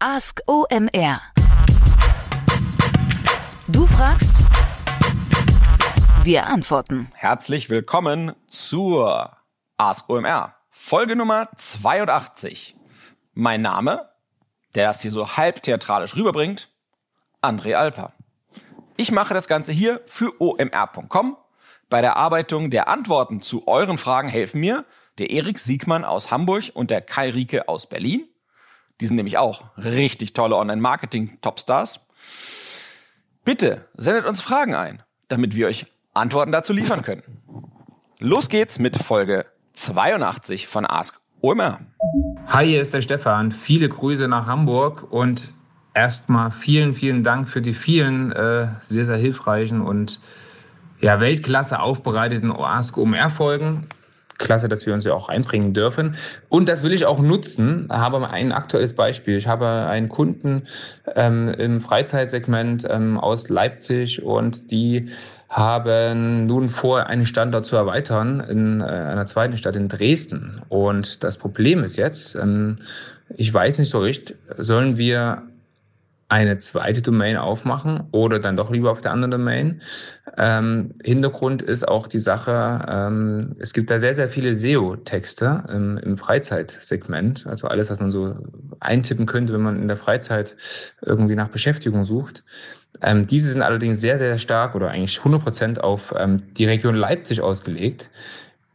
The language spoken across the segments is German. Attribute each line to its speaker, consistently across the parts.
Speaker 1: Ask OMR. Du fragst, wir antworten.
Speaker 2: Herzlich willkommen zur Ask OMR, Folge Nummer 82. Mein Name, der das hier so halb theatralisch rüberbringt, André Alper. Ich mache das Ganze hier für omr.com. Bei der Arbeitung der Antworten zu euren Fragen helfen mir der Erik Siegmann aus Hamburg und der Kai Rieke aus Berlin. Die sind nämlich auch richtig tolle Online-Marketing-Topstars. Bitte sendet uns Fragen ein, damit wir euch Antworten dazu liefern können. Los geht's mit Folge 82 von Ask OMR.
Speaker 3: Hi, hier ist der Stefan. Viele Grüße nach Hamburg und erstmal vielen, vielen Dank für die vielen äh, sehr, sehr hilfreichen und ja, Weltklasse aufbereiteten Ask OMR Folgen klasse, dass wir uns ja auch einbringen dürfen. Und das will ich auch nutzen. Ich habe ein aktuelles Beispiel. Ich habe einen Kunden ähm, im Freizeitsegment ähm, aus Leipzig und die haben nun vor, einen Standort zu erweitern in äh, einer zweiten Stadt in Dresden. Und das Problem ist jetzt, ähm, ich weiß nicht so richtig, sollen wir eine zweite Domain aufmachen oder dann doch lieber auf der anderen Domain. Ähm, Hintergrund ist auch die Sache, ähm, es gibt da sehr, sehr viele SEO-Texte im, im Freizeitsegment, also alles, was man so eintippen könnte, wenn man in der Freizeit irgendwie nach Beschäftigung sucht. Ähm, diese sind allerdings sehr, sehr stark oder eigentlich 100 Prozent auf ähm, die Region Leipzig ausgelegt.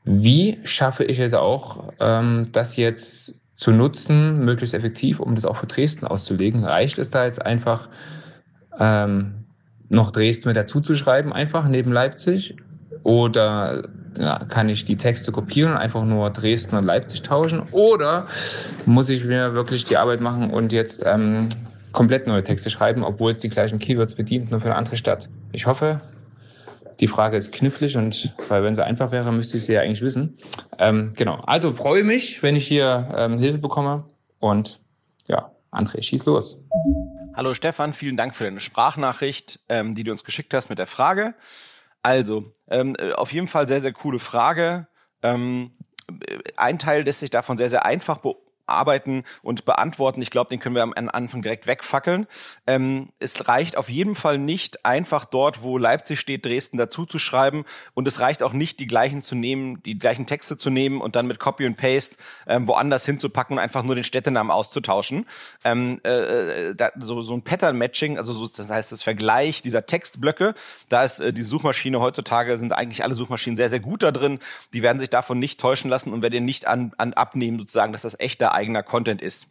Speaker 3: Wie schaffe ich es auch, ähm, das jetzt zu nutzen, möglichst effektiv, um das auch für Dresden auszulegen. Reicht es da jetzt einfach, ähm, noch Dresden mit dazu zu schreiben, einfach neben Leipzig? Oder ja, kann ich die Texte kopieren und einfach nur Dresden und Leipzig tauschen? Oder muss ich mir wirklich die Arbeit machen und jetzt ähm, komplett neue Texte schreiben, obwohl es die gleichen Keywords bedient, nur für eine andere Stadt? Ich hoffe, die Frage ist knifflig und weil wenn sie einfach wäre, müsste ich sie ja eigentlich wissen. Ähm, genau. Also freue mich, wenn ich hier ähm, Hilfe bekomme. Und ja, André, schieß los.
Speaker 2: Hallo Stefan, vielen Dank für deine Sprachnachricht, ähm, die du uns geschickt hast mit der Frage. Also, ähm, äh, auf jeden Fall sehr, sehr coole Frage. Ähm, äh, ein Teil lässt sich davon sehr, sehr einfach beobachten arbeiten und beantworten. Ich glaube, den können wir am Anfang direkt wegfackeln. Ähm, es reicht auf jeden Fall nicht, einfach dort, wo Leipzig steht, Dresden dazu zu schreiben. Und es reicht auch nicht, die gleichen zu nehmen, die gleichen Texte zu nehmen und dann mit Copy und Paste ähm, woanders hinzupacken und einfach nur den Städtenamen auszutauschen. Ähm, äh, da, so, so ein Pattern-Matching, also so, das heißt das Vergleich dieser Textblöcke, da ist äh, die Suchmaschine heutzutage, sind eigentlich alle Suchmaschinen sehr, sehr gut da drin. Die werden sich davon nicht täuschen lassen und werden nicht an, an abnehmen, sozusagen, dass das eigener Content ist.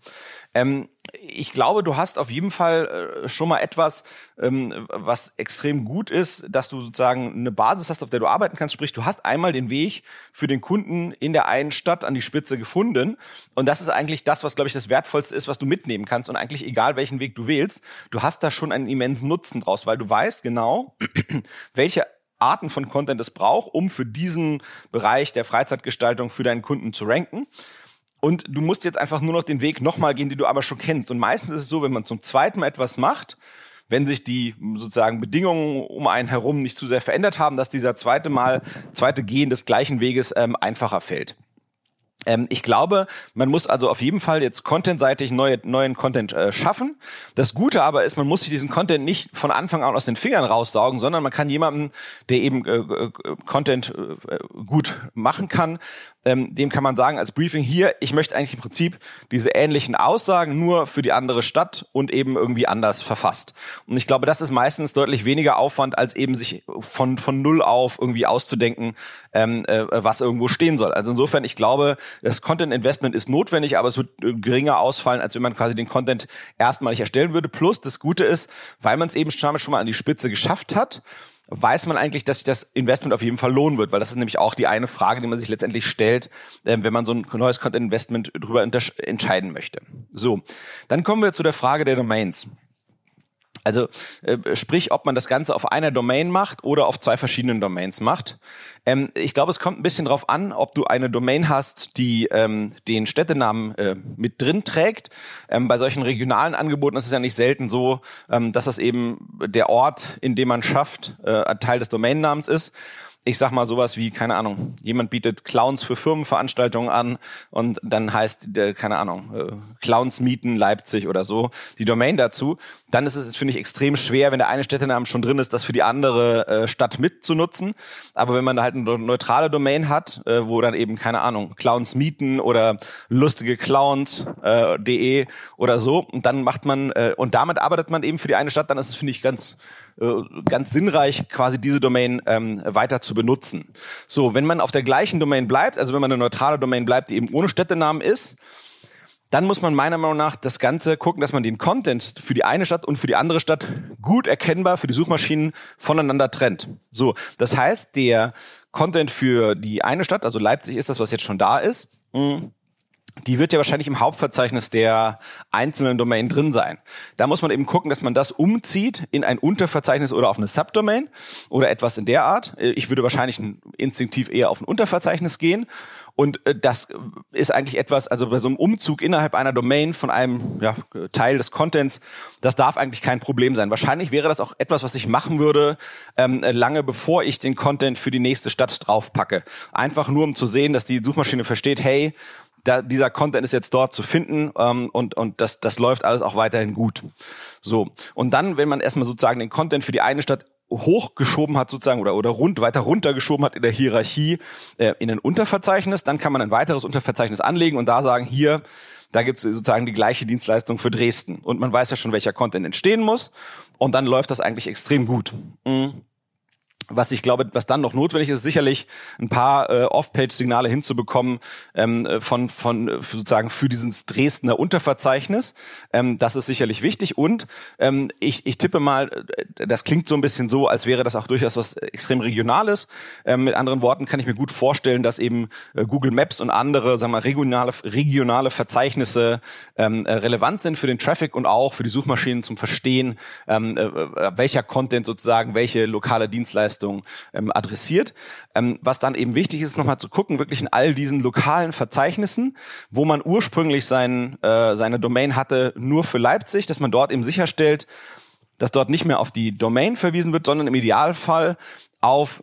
Speaker 2: Ähm, ich glaube, du hast auf jeden Fall äh, schon mal etwas, ähm, was extrem gut ist, dass du sozusagen eine Basis hast, auf der du arbeiten kannst. Sprich, du hast einmal den Weg für den Kunden in der einen Stadt an die Spitze gefunden. Und das ist eigentlich das, was, glaube ich, das Wertvollste ist, was du mitnehmen kannst. Und eigentlich egal, welchen Weg du wählst, du hast da schon einen immensen Nutzen draus, weil du weißt genau, welche Arten von Content es braucht, um für diesen Bereich der Freizeitgestaltung für deinen Kunden zu ranken. Und du musst jetzt einfach nur noch den Weg nochmal gehen, den du aber schon kennst. Und meistens ist es so, wenn man zum zweiten Mal etwas macht, wenn sich die sozusagen Bedingungen um einen herum nicht zu sehr verändert haben, dass dieser zweite Mal, zweite Gehen des gleichen Weges ähm, einfacher fällt. Ähm, ich glaube, man muss also auf jeden Fall jetzt contentseitig neue, neuen Content äh, schaffen. Das Gute aber ist, man muss sich diesen Content nicht von Anfang an aus den Fingern raussaugen, sondern man kann jemanden, der eben äh, äh, Content äh, gut machen kann, ähm, dem kann man sagen als Briefing hier, ich möchte eigentlich im Prinzip diese ähnlichen Aussagen nur für die andere Stadt und eben irgendwie anders verfasst. Und ich glaube, das ist meistens deutlich weniger Aufwand, als eben sich von, von null auf irgendwie auszudenken, ähm, äh, was irgendwo stehen soll. Also insofern, ich glaube, das Content Investment ist notwendig, aber es wird äh, geringer ausfallen, als wenn man quasi den Content erstmalig erstellen würde. Plus, das Gute ist, weil man es eben schon mal an die Spitze geschafft hat, weiß man eigentlich, dass sich das Investment auf jeden Fall lohnen wird, weil das ist nämlich auch die eine Frage, die man sich letztendlich stellt, äh, wenn man so ein neues Content Investment drüber entscheiden möchte. So, dann kommen wir zu der Frage der Domains. Also äh, sprich, ob man das Ganze auf einer Domain macht oder auf zwei verschiedenen Domains macht. Ähm, ich glaube, es kommt ein bisschen drauf an, ob du eine Domain hast, die ähm, den Städtenamen äh, mit drin trägt. Ähm, bei solchen regionalen Angeboten ist es ja nicht selten so, ähm, dass das eben der Ort, in dem man schafft, äh, ein Teil des Domainnamens ist. Ich sag mal sowas wie, keine Ahnung, jemand bietet Clowns für Firmenveranstaltungen an und dann heißt, keine Ahnung, äh, Clowns mieten Leipzig oder so, die Domain dazu, dann ist es, finde ich, extrem schwer, wenn der eine Städtenamen schon drin ist, das für die andere äh, Stadt mitzunutzen. Aber wenn man da halt eine neutrale Domain hat, äh, wo dann eben, keine Ahnung, Clowns mieten oder lustige Clowns.de äh, oder so, und dann macht man, äh, und damit arbeitet man eben für die eine Stadt, dann ist es, finde ich, ganz ganz sinnreich, quasi diese Domain ähm, weiter zu benutzen. So, wenn man auf der gleichen Domain bleibt, also wenn man eine neutrale Domain bleibt, die eben ohne Städtenamen ist, dann muss man meiner Meinung nach das Ganze gucken, dass man den Content für die eine Stadt und für die andere Stadt gut erkennbar für die Suchmaschinen voneinander trennt. So, das heißt, der Content für die eine Stadt, also Leipzig ist das, was jetzt schon da ist, mh, die wird ja wahrscheinlich im Hauptverzeichnis der einzelnen Domain drin sein. Da muss man eben gucken, dass man das umzieht in ein Unterverzeichnis oder auf eine Subdomain oder etwas in der Art. Ich würde wahrscheinlich instinktiv eher auf ein Unterverzeichnis gehen. Und äh, das ist eigentlich etwas, also bei so einem Umzug innerhalb einer Domain von einem ja, Teil des Contents, das darf eigentlich kein Problem sein. Wahrscheinlich wäre das auch etwas, was ich machen würde, ähm, lange bevor ich den Content für die nächste Stadt draufpacke. Einfach nur, um zu sehen, dass die Suchmaschine versteht, hey, da, dieser Content ist jetzt dort zu finden ähm, und, und das, das läuft alles auch weiterhin gut. So. Und dann, wenn man erstmal sozusagen den Content für die eine Stadt hochgeschoben hat sozusagen oder oder rund weiter runtergeschoben hat in der Hierarchie äh, in ein Unterverzeichnis, dann kann man ein weiteres Unterverzeichnis anlegen und da sagen hier da gibt's sozusagen die gleiche Dienstleistung für Dresden und man weiß ja schon welcher Content entstehen muss und dann läuft das eigentlich extrem gut. Mhm. Was ich glaube, was dann noch notwendig ist, sicherlich ein paar äh, Off-Page-Signale hinzubekommen ähm, äh, von, von äh, sozusagen für dieses Dresdner Unterverzeichnis. Ähm, das ist sicherlich wichtig. Und ähm, ich, ich tippe mal, äh, das klingt so ein bisschen so, als wäre das auch durchaus was extrem Regionales. Ähm, mit anderen Worten kann ich mir gut vorstellen, dass eben äh, Google Maps und andere, sagen wir, regionale, regionale Verzeichnisse ähm, äh, relevant sind für den Traffic und auch für die Suchmaschinen zum Verstehen, ähm, äh, welcher Content sozusagen, welche lokale Dienstleistung Dienstleistung ähm, adressiert. Ähm, was dann eben wichtig ist, nochmal zu gucken, wirklich in all diesen lokalen Verzeichnissen, wo man ursprünglich sein, äh, seine Domain hatte, nur für Leipzig, dass man dort eben sicherstellt, dass dort nicht mehr auf die Domain verwiesen wird, sondern im Idealfall auf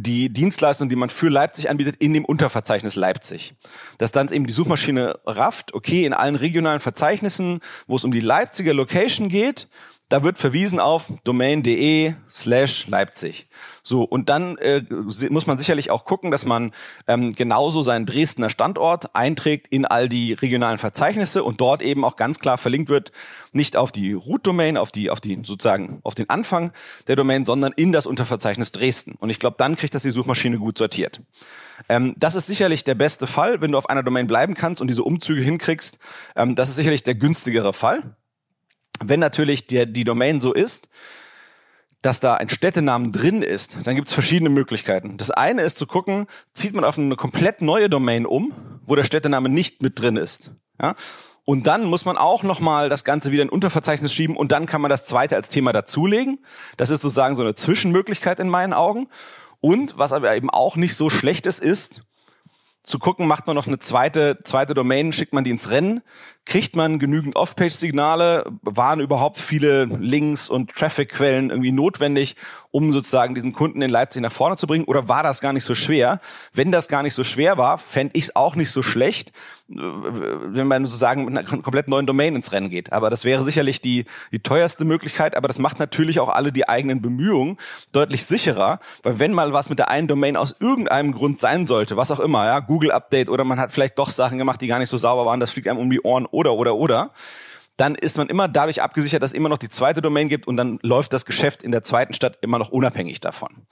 Speaker 2: die Dienstleistung, die man für Leipzig anbietet, in dem Unterverzeichnis Leipzig. Dass dann eben die Suchmaschine rafft, okay, in allen regionalen Verzeichnissen, wo es um die Leipziger Location geht, da wird verwiesen auf domain.de slash Leipzig. So, und dann äh, muss man sicherlich auch gucken, dass man ähm, genauso seinen Dresdner Standort einträgt in all die regionalen Verzeichnisse und dort eben auch ganz klar verlinkt wird, nicht auf die Root-Domain, auf die, auf die sozusagen auf den Anfang der Domain, sondern in das Unterverzeichnis Dresden. Und ich glaube, dann kriegt das die Suchmaschine gut sortiert. Ähm, das ist sicherlich der beste Fall, wenn du auf einer Domain bleiben kannst und diese Umzüge hinkriegst. Ähm, das ist sicherlich der günstigere Fall. Wenn natürlich der, die Domain so ist, dass da ein Städtenamen drin ist, dann gibt es verschiedene Möglichkeiten. Das eine ist zu gucken, zieht man auf eine komplett neue Domain um, wo der Städtename nicht mit drin ist. Ja? Und dann muss man auch nochmal das Ganze wieder in Unterverzeichnis schieben und dann kann man das zweite als Thema dazulegen. Das ist sozusagen so eine Zwischenmöglichkeit in meinen Augen. Und was aber eben auch nicht so schlecht ist, ist, zu gucken, macht man noch eine zweite, zweite Domain, schickt man die ins Rennen, kriegt man genügend Off-Page-Signale, waren überhaupt viele Links und Traffic-Quellen irgendwie notwendig, um sozusagen diesen Kunden in Leipzig nach vorne zu bringen, oder war das gar nicht so schwer? Wenn das gar nicht so schwer war, fände ich es auch nicht so schlecht, wenn man sozusagen mit einer komplett neuen Domain ins Rennen geht. Aber das wäre sicherlich die, die teuerste Möglichkeit, aber das macht natürlich auch alle die eigenen Bemühungen deutlich sicherer, weil wenn mal was mit der einen Domain aus irgendeinem Grund sein sollte, was auch immer, ja, Google Update oder man hat vielleicht doch Sachen gemacht, die gar nicht so sauber waren, das fliegt einem um die Ohren oder, oder, oder, dann ist man immer dadurch abgesichert, dass es immer noch die zweite Domain gibt und dann läuft das Geschäft in der zweiten Stadt immer noch unabhängig davon.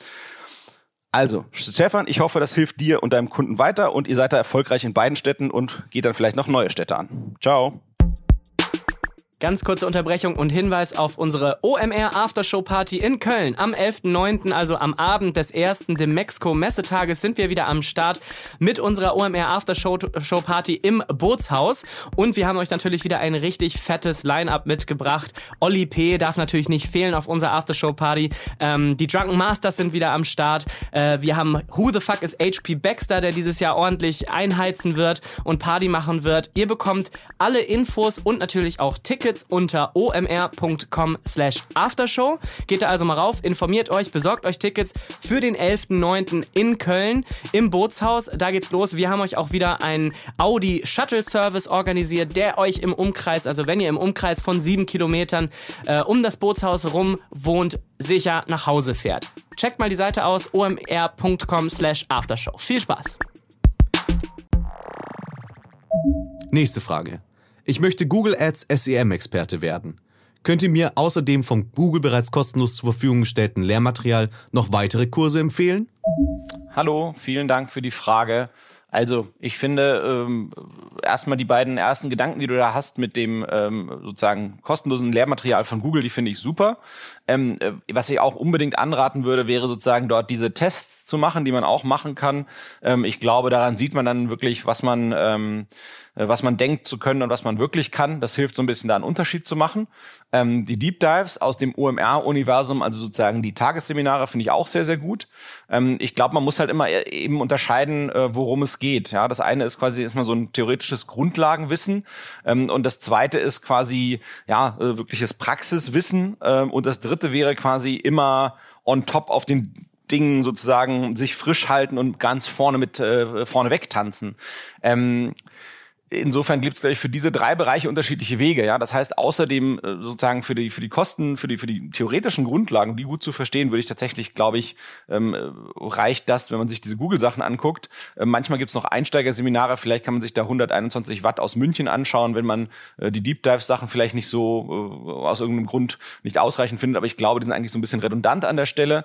Speaker 2: Also, Stefan, ich hoffe, das hilft dir und deinem Kunden weiter und ihr seid da erfolgreich in beiden Städten und geht dann vielleicht noch neue Städte an. Ciao.
Speaker 4: Ganz kurze Unterbrechung und Hinweis auf unsere OMR Aftershow Party in Köln. Am 11.09., also am Abend des ersten Demexco Messetages, sind wir wieder am Start mit unserer OMR Aftershow Show Party im Bootshaus. Und wir haben euch natürlich wieder ein richtig fettes Line-Up mitgebracht. Olli P. darf natürlich nicht fehlen auf unserer Aftershow Party. Ähm, die Drunken Masters sind wieder am Start. Äh, wir haben Who the Fuck is HP Baxter, der dieses Jahr ordentlich einheizen wird und Party machen wird. Ihr bekommt alle Infos und natürlich auch Tickets Tickets unter omr.com slash aftershow. Geht da also mal rauf, informiert euch, besorgt euch Tickets für den 11.09. in Köln im Bootshaus. Da geht's los. Wir haben euch auch wieder einen Audi Shuttle Service organisiert, der euch im Umkreis, also wenn ihr im Umkreis von sieben Kilometern äh, um das Bootshaus rum wohnt, sicher nach Hause fährt. Checkt mal die Seite aus omr.com slash aftershow. Viel Spaß!
Speaker 5: Nächste Frage. Ich möchte Google Ads SEM-Experte werden. Könnt ihr mir außerdem vom Google bereits kostenlos zur Verfügung gestellten Lehrmaterial noch weitere Kurse empfehlen?
Speaker 2: Hallo, vielen Dank für die Frage. Also, ich finde ähm, erstmal die beiden ersten Gedanken, die du da hast mit dem ähm, sozusagen kostenlosen Lehrmaterial von Google, die finde ich super. Ähm, äh, was ich auch unbedingt anraten würde, wäre sozusagen dort diese Tests zu machen, die man auch machen kann. Ähm, ich glaube, daran sieht man dann wirklich, was man ähm, äh, was man denkt zu können und was man wirklich kann. Das hilft so ein bisschen da einen Unterschied zu machen. Ähm, die Deep Dives aus dem OMR-Universum, also sozusagen die Tagesseminare, finde ich auch sehr, sehr gut. Ähm, ich glaube, man muss halt immer äh, eben unterscheiden, äh, worum es geht. Ja, das eine ist quasi erstmal so ein theoretisches Grundlagenwissen ähm, und das zweite ist quasi ja äh, wirkliches Praxiswissen ähm, und das dritte wäre quasi immer on top auf den Dingen sozusagen sich frisch halten und ganz vorne mit äh, vorne wegtanzen. Ähm, Insofern gibt es, glaube ich, für diese drei Bereiche unterschiedliche Wege. Ja, das heißt, außerdem äh, sozusagen für die für die Kosten, für die für die theoretischen Grundlagen, die gut zu verstehen, würde ich tatsächlich, glaube ich, ähm, reicht das, wenn man sich diese Google-Sachen anguckt. Äh, manchmal gibt es noch Einsteigerseminare. Vielleicht kann man sich da 121 Watt aus München anschauen, wenn man äh, die Deep Dive-Sachen vielleicht nicht so äh, aus irgendeinem Grund nicht ausreichend findet. Aber ich glaube, die sind eigentlich so ein bisschen redundant an der Stelle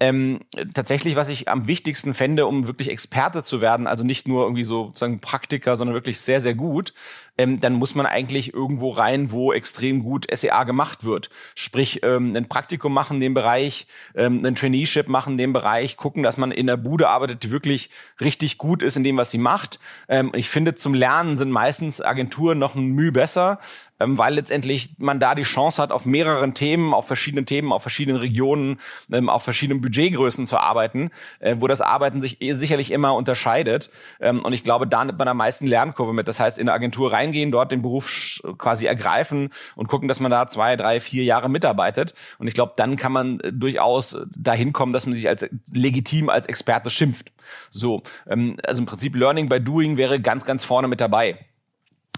Speaker 2: ähm, tatsächlich, was ich am wichtigsten fände, um wirklich Experte zu werden, also nicht nur irgendwie so sozusagen Praktiker, sondern wirklich sehr, sehr gut, ähm, dann muss man eigentlich irgendwo rein, wo extrem gut SEA gemacht wird. Sprich, ähm, ein Praktikum machen in dem Bereich, ähm, ein Traineeship machen in dem Bereich, gucken, dass man in der Bude arbeitet, die wirklich richtig gut ist in dem, was sie macht. Ähm, ich finde, zum Lernen sind meistens Agenturen noch ein Mühe besser, ähm, weil letztendlich man da die Chance hat, auf mehreren Themen, auf verschiedenen Themen, auf verschiedenen Regionen, ähm, auf verschiedenen Budgetgrößen zu arbeiten, äh, wo das Arbeiten sich eh sicherlich immer unterscheidet. Ähm, und ich glaube, da nimmt man am meisten Lernkurve mit. Das heißt, in eine Agentur reingehen, dort den Beruf quasi ergreifen und gucken, dass man da zwei, drei, vier Jahre mitarbeitet. Und ich glaube, dann kann man äh, durchaus dahin kommen, dass man sich als legitim als Experte schimpft. So, ähm, also im Prinzip Learning by Doing wäre ganz, ganz vorne mit dabei.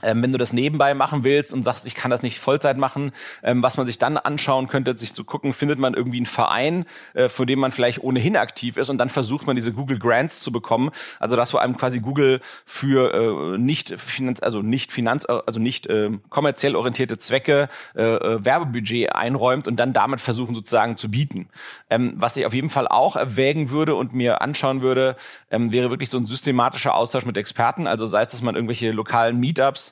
Speaker 2: Ähm, wenn du das nebenbei machen willst und sagst, ich kann das nicht Vollzeit machen, ähm, was man sich dann anschauen könnte, sich zu gucken, findet man irgendwie einen Verein, äh, für den man vielleicht ohnehin aktiv ist und dann versucht man diese Google Grants zu bekommen. Also das vor allem quasi Google für äh, nicht Finanz, also nicht Finanz, also nicht äh, kommerziell orientierte Zwecke äh, äh, Werbebudget einräumt und dann damit versuchen sozusagen zu bieten. Ähm, was ich auf jeden Fall auch erwägen würde und mir anschauen würde, ähm, wäre wirklich so ein systematischer Austausch mit Experten. Also sei es, dass man irgendwelche lokalen Meetups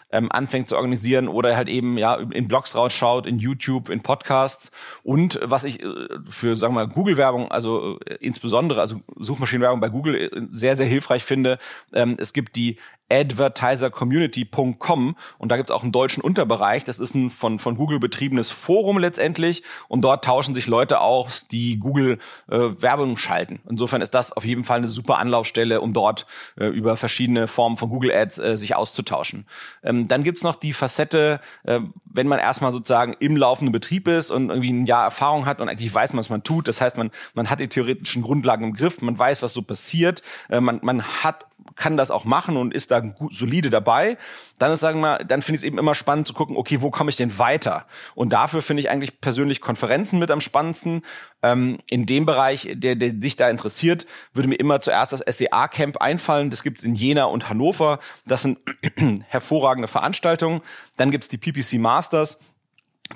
Speaker 2: ähm, anfängt zu organisieren oder halt eben ja in Blogs rausschaut, in YouTube, in Podcasts und was ich äh, für sagen wir mal Google Werbung, also äh, insbesondere also Suchmaschinenwerbung bei Google äh, sehr sehr hilfreich finde, ähm, es gibt die advertisercommunity.com und da gibt's auch einen deutschen Unterbereich. Das ist ein von, von Google betriebenes Forum letztendlich und dort tauschen sich Leute aus, die Google äh, Werbung schalten. Insofern ist das auf jeden Fall eine super Anlaufstelle, um dort äh, über verschiedene Formen von Google Ads äh, sich auszutauschen. Ähm, dann gibt's noch die Facette, äh, wenn man erstmal sozusagen im laufenden Betrieb ist und irgendwie ein Jahr Erfahrung hat und eigentlich weiß, was man tut. Das heißt, man, man hat die theoretischen Grundlagen im Griff, man weiß, was so passiert, äh, man, man hat kann das auch machen und ist da gut, solide dabei, dann ist, sagen wir, dann finde ich es eben immer spannend zu gucken, okay, wo komme ich denn weiter? Und dafür finde ich eigentlich persönlich Konferenzen mit am spannendsten. Ähm, in dem Bereich, der, der sich da interessiert, würde mir immer zuerst das SEA-Camp einfallen. Das gibt's in Jena und Hannover. Das sind hervorragende Veranstaltungen. Dann gibt's die PPC Masters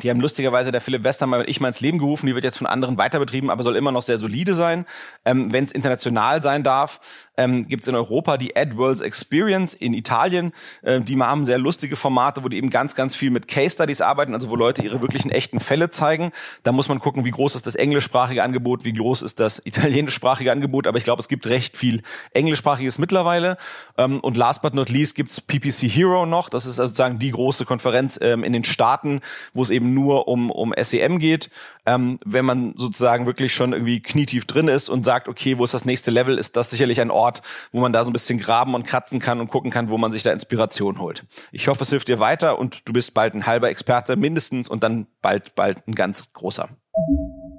Speaker 2: die haben lustigerweise der Philipp Westermann und ich mal ins Leben gerufen. Die wird jetzt von anderen weiterbetrieben, aber soll immer noch sehr solide sein. Ähm, Wenn es international sein darf, ähm, gibt es in Europa die AdWorlds Experience in Italien. Äh, die haben sehr lustige Formate, wo die eben ganz, ganz viel mit Case Studies arbeiten, also wo Leute ihre wirklichen echten Fälle zeigen. Da muss man gucken, wie groß ist das englischsprachige Angebot, wie groß ist das italienischsprachige Angebot. Aber ich glaube, es gibt recht viel englischsprachiges mittlerweile. Ähm, und last but not least gibt's PPC Hero noch. Das ist sozusagen die große Konferenz ähm, in den Staaten, wo es eben eben nur um, um SEM geht. Ähm, wenn man sozusagen wirklich schon irgendwie knietief drin ist und sagt, okay, wo ist das nächste Level, ist das sicherlich ein Ort, wo man da so ein bisschen graben und kratzen kann und gucken kann, wo man sich da Inspiration holt. Ich hoffe, es hilft dir weiter und du bist bald ein halber Experte mindestens und dann bald, bald ein ganz großer.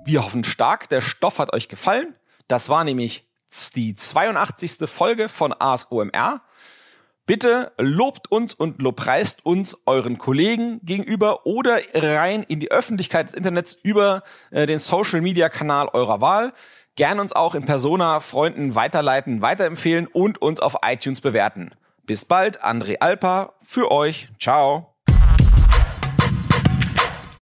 Speaker 2: Wir hoffen stark, der Stoff hat euch gefallen. Das war nämlich die 82. Folge von Ask OMR. Bitte lobt uns und lobpreist uns euren Kollegen gegenüber oder rein in die Öffentlichkeit des Internets über äh, den Social Media Kanal eurer Wahl. Gern uns auch in Persona Freunden weiterleiten, weiterempfehlen und uns auf iTunes bewerten. Bis bald, André Alpa, für euch. Ciao.